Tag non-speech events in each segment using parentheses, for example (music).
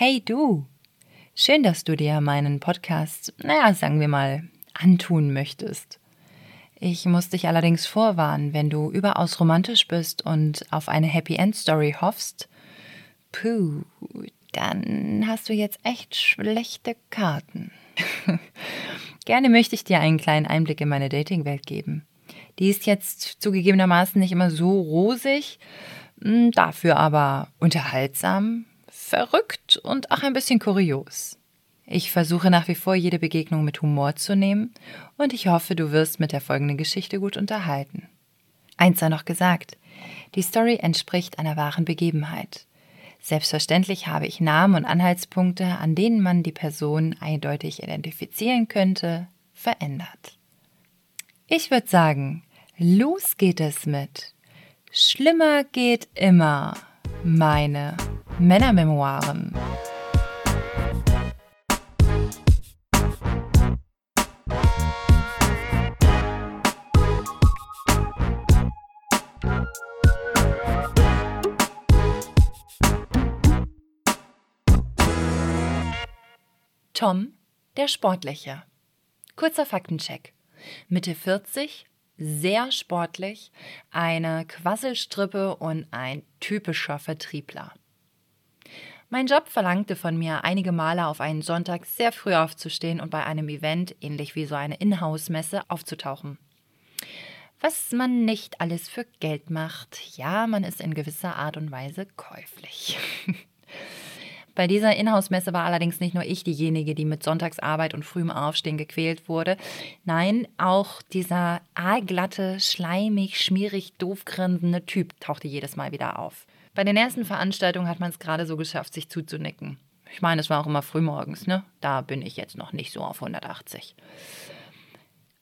Hey du! Schön, dass du dir meinen Podcast, naja, sagen wir mal, antun möchtest. Ich muss dich allerdings vorwarnen, wenn du überaus romantisch bist und auf eine Happy End Story hoffst, puh, dann hast du jetzt echt schlechte Karten. (laughs) Gerne möchte ich dir einen kleinen Einblick in meine Dating-Welt geben. Die ist jetzt zugegebenermaßen nicht immer so rosig, hm, dafür aber unterhaltsam, verrückt und auch ein bisschen kurios. Ich versuche nach wie vor jede Begegnung mit Humor zu nehmen und ich hoffe, du wirst mit der folgenden Geschichte gut unterhalten. Eins sei noch gesagt, die Story entspricht einer wahren Begebenheit. Selbstverständlich habe ich Namen und Anhaltspunkte, an denen man die Person eindeutig identifizieren könnte, verändert. Ich würde sagen, los geht es mit Schlimmer geht immer. Meine Männermemoiren. Tom, der Sportliche. Kurzer Faktencheck. Mitte 40, sehr sportlich, eine Quasselstrippe und ein typischer Vertriebler. Mein Job verlangte von mir, einige Male auf einen Sonntag sehr früh aufzustehen und bei einem Event, ähnlich wie so eine Inhouse-Messe, aufzutauchen. Was man nicht alles für Geld macht, ja, man ist in gewisser Art und Weise käuflich. (laughs) Bei dieser Inhouse-Messe war allerdings nicht nur ich diejenige, die mit Sonntagsarbeit und frühem Aufstehen gequält wurde. Nein, auch dieser aalglatte, schleimig, schmierig, doof grinsende Typ tauchte jedes Mal wieder auf. Bei den ersten Veranstaltungen hat man es gerade so geschafft, sich zuzunicken. Ich meine, es war auch immer frühmorgens, ne? Da bin ich jetzt noch nicht so auf 180.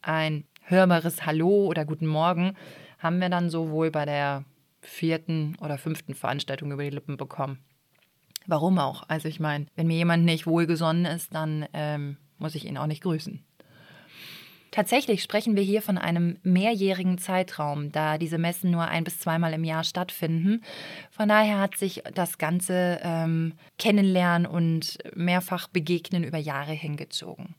Ein hörbares Hallo oder Guten Morgen haben wir dann sowohl bei der vierten oder fünften Veranstaltung über die Lippen bekommen. Warum auch? Also ich meine, wenn mir jemand nicht wohlgesonnen ist, dann ähm, muss ich ihn auch nicht grüßen. Tatsächlich sprechen wir hier von einem mehrjährigen Zeitraum, da diese Messen nur ein bis zweimal im Jahr stattfinden. Von daher hat sich das ganze ähm, Kennenlernen und mehrfach Begegnen über Jahre hingezogen.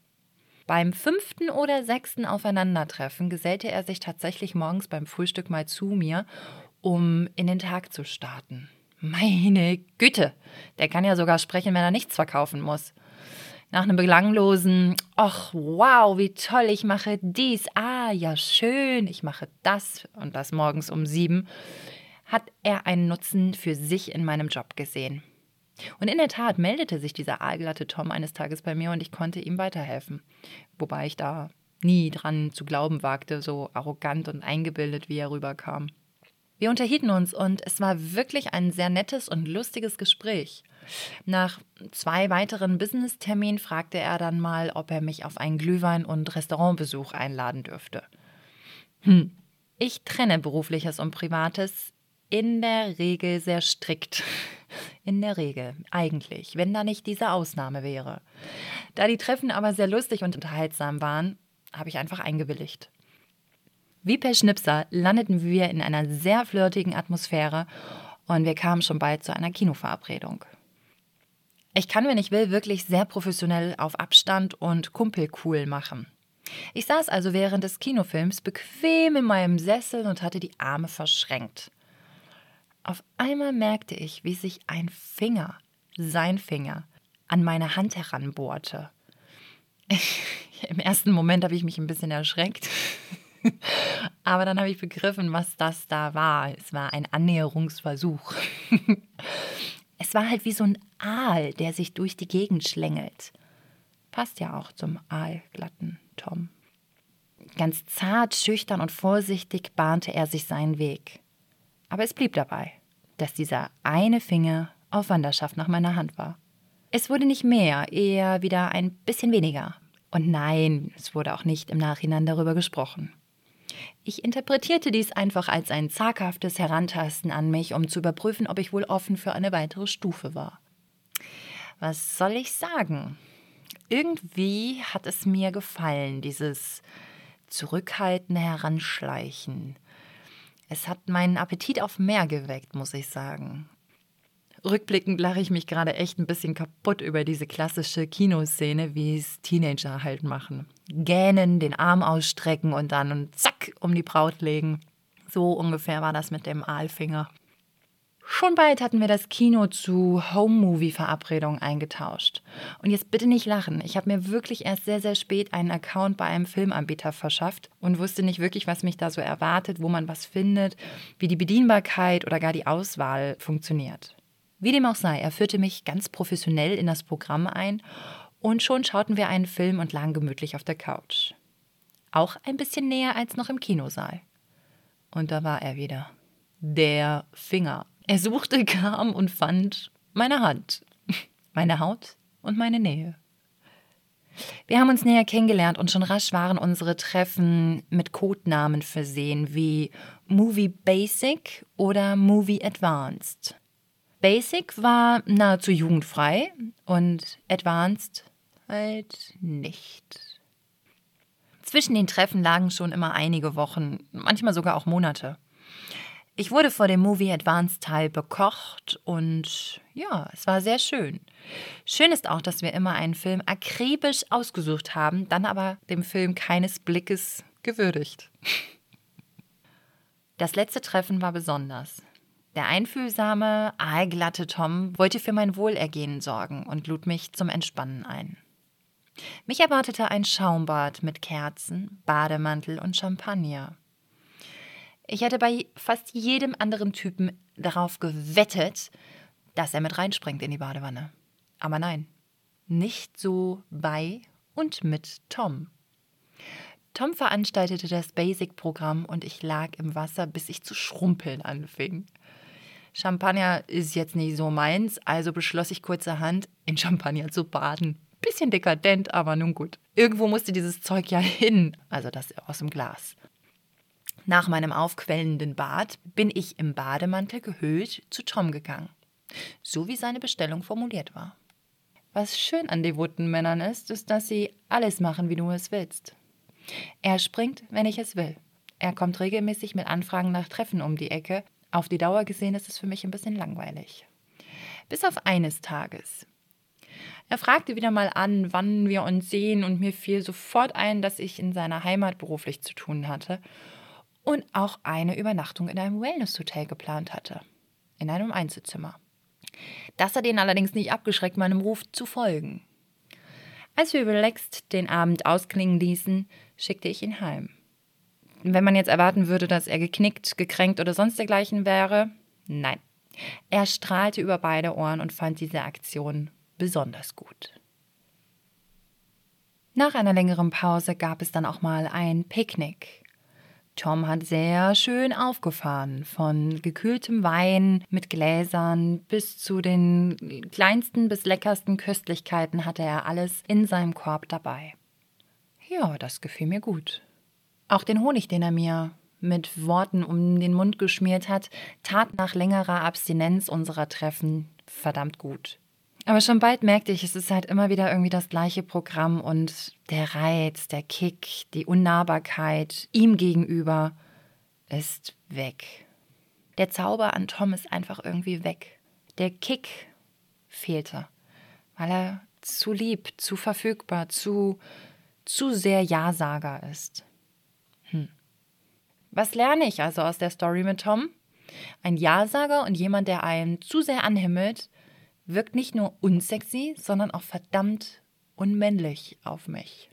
Beim fünften oder sechsten Aufeinandertreffen gesellte er sich tatsächlich morgens beim Frühstück mal zu mir, um in den Tag zu starten. Meine Güte, der kann ja sogar sprechen, wenn er nichts verkaufen muss. Nach einem belanglosen, ach wow, wie toll, ich mache dies, ah ja schön, ich mache das und das morgens um sieben, hat er einen Nutzen für sich in meinem Job gesehen. Und in der Tat meldete sich dieser aalglatte Tom eines Tages bei mir und ich konnte ihm weiterhelfen. Wobei ich da nie dran zu glauben wagte, so arrogant und eingebildet, wie er rüberkam. Wir unterhielten uns und es war wirklich ein sehr nettes und lustiges Gespräch. Nach zwei weiteren Business-Terminen fragte er dann mal, ob er mich auf einen Glühwein- und Restaurantbesuch einladen dürfte. Hm. Ich trenne berufliches und privates in der Regel sehr strikt. In der Regel, eigentlich, wenn da nicht diese Ausnahme wäre. Da die Treffen aber sehr lustig und unterhaltsam waren, habe ich einfach eingewilligt. Wie per Schnipser landeten wir in einer sehr flirtigen Atmosphäre und wir kamen schon bald zu einer Kinoverabredung. Ich kann, wenn ich will, wirklich sehr professionell auf Abstand und kumpelcool machen. Ich saß also während des Kinofilms bequem in meinem Sessel und hatte die Arme verschränkt. Auf einmal merkte ich, wie sich ein Finger, sein Finger, an meine Hand heranbohrte. (laughs) Im ersten Moment habe ich mich ein bisschen erschreckt. Aber dann habe ich begriffen, was das da war. Es war ein Annäherungsversuch. (laughs) es war halt wie so ein Aal, der sich durch die Gegend schlängelt. Passt ja auch zum aalglatten Tom. Ganz zart, schüchtern und vorsichtig bahnte er sich seinen Weg. Aber es blieb dabei, dass dieser eine Finger auf Wanderschaft nach meiner Hand war. Es wurde nicht mehr, eher wieder ein bisschen weniger. Und nein, es wurde auch nicht im Nachhinein darüber gesprochen. Ich interpretierte dies einfach als ein zaghaftes Herantasten an mich, um zu überprüfen, ob ich wohl offen für eine weitere Stufe war. Was soll ich sagen? Irgendwie hat es mir gefallen, dieses zurückhaltende Heranschleichen. Es hat meinen Appetit auf mehr geweckt, muss ich sagen. Rückblickend lache ich mich gerade echt ein bisschen kaputt über diese klassische Kinoszene, wie es Teenager halt machen. Gähnen, den Arm ausstrecken und dann und zack um die Braut legen. So ungefähr war das mit dem Aalfinger. Schon bald hatten wir das Kino zu Home-Movie-Verabredungen eingetauscht. Und jetzt bitte nicht lachen. Ich habe mir wirklich erst sehr, sehr spät einen Account bei einem Filmanbieter verschafft und wusste nicht wirklich, was mich da so erwartet, wo man was findet, wie die Bedienbarkeit oder gar die Auswahl funktioniert. Wie dem auch sei, er führte mich ganz professionell in das Programm ein und schon schauten wir einen Film und lagen gemütlich auf der Couch. Auch ein bisschen näher als noch im Kinosaal. Und da war er wieder. Der Finger er suchte, (laughs) kam und fand meine Hand, (laughs) meine Haut und meine Nähe. Wir haben uns näher kennengelernt und schon rasch waren unsere Treffen mit Codenamen versehen wie Movie Basic oder Movie Advanced. Basic war nahezu jugendfrei und Advanced halt nicht. Zwischen den Treffen lagen schon immer einige Wochen, manchmal sogar auch Monate. Ich wurde vor dem Movie Advanced Teil bekocht und ja, es war sehr schön. Schön ist auch, dass wir immer einen Film akribisch ausgesucht haben, dann aber dem Film keines Blickes gewürdigt. (laughs) Das letzte Treffen war besonders. Der einfühlsame, aalglatte Tom wollte für mein Wohlergehen sorgen und lud mich zum Entspannen ein. Mich erwartete ein Schaumbad mit Kerzen, Bademantel und Champagner. Ich hätte bei fast jedem anderen Typen darauf gewettet, dass er mit reinspringt in die Badewanne. Aber nein, nicht so bei und mit Tom. Tom veranstaltete das Basic-Programm und ich lag im Wasser, bis ich zu schrumpeln anfing. Champagner ist jetzt nicht so meins, also beschloss ich kurzerhand, in Champagner zu baden. Bisschen dekadent, aber nun gut. Irgendwo musste dieses Zeug ja hin, also das aus dem Glas. Nach meinem aufquellenden Bad bin ich im Bademantel gehüllt zu Tom gegangen, so wie seine Bestellung formuliert war. Was schön an devoten Männern ist, ist, dass sie alles machen, wie du es willst. Er springt, wenn ich es will. Er kommt regelmäßig mit Anfragen nach Treffen um die Ecke. Auf die Dauer gesehen ist es für mich ein bisschen langweilig. Bis auf eines Tages. Er fragte wieder mal an, wann wir uns sehen, und mir fiel sofort ein, dass ich in seiner Heimat beruflich zu tun hatte und auch eine Übernachtung in einem Wellness-Hotel geplant hatte. In einem Einzelzimmer. Das hat ihn allerdings nicht abgeschreckt, meinem Ruf zu folgen. Als wir relaxed den Abend ausklingen ließen, schickte ich ihn heim. Wenn man jetzt erwarten würde, dass er geknickt, gekränkt oder sonst dergleichen wäre, nein. Er strahlte über beide Ohren und fand diese Aktion besonders gut. Nach einer längeren Pause gab es dann auch mal ein Picknick. Tom hat sehr schön aufgefahren, von gekühltem Wein mit Gläsern bis zu den kleinsten bis leckersten Köstlichkeiten hatte er alles in seinem Korb dabei. Ja, das gefiel mir gut. Auch den Honig, den er mir mit Worten um den Mund geschmiert hat, tat nach längerer Abstinenz unserer Treffen verdammt gut. Aber schon bald merkte ich, es ist halt immer wieder irgendwie das gleiche Programm und der Reiz, der Kick, die Unnahbarkeit ihm gegenüber ist weg. Der Zauber an Tom ist einfach irgendwie weg. Der Kick fehlte, weil er zu lieb, zu verfügbar, zu, zu sehr Ja-Sager ist. Was lerne ich also aus der Story mit Tom? Ein Ja-Sager und jemand, der einen zu sehr anhimmelt, wirkt nicht nur unsexy, sondern auch verdammt unmännlich auf mich.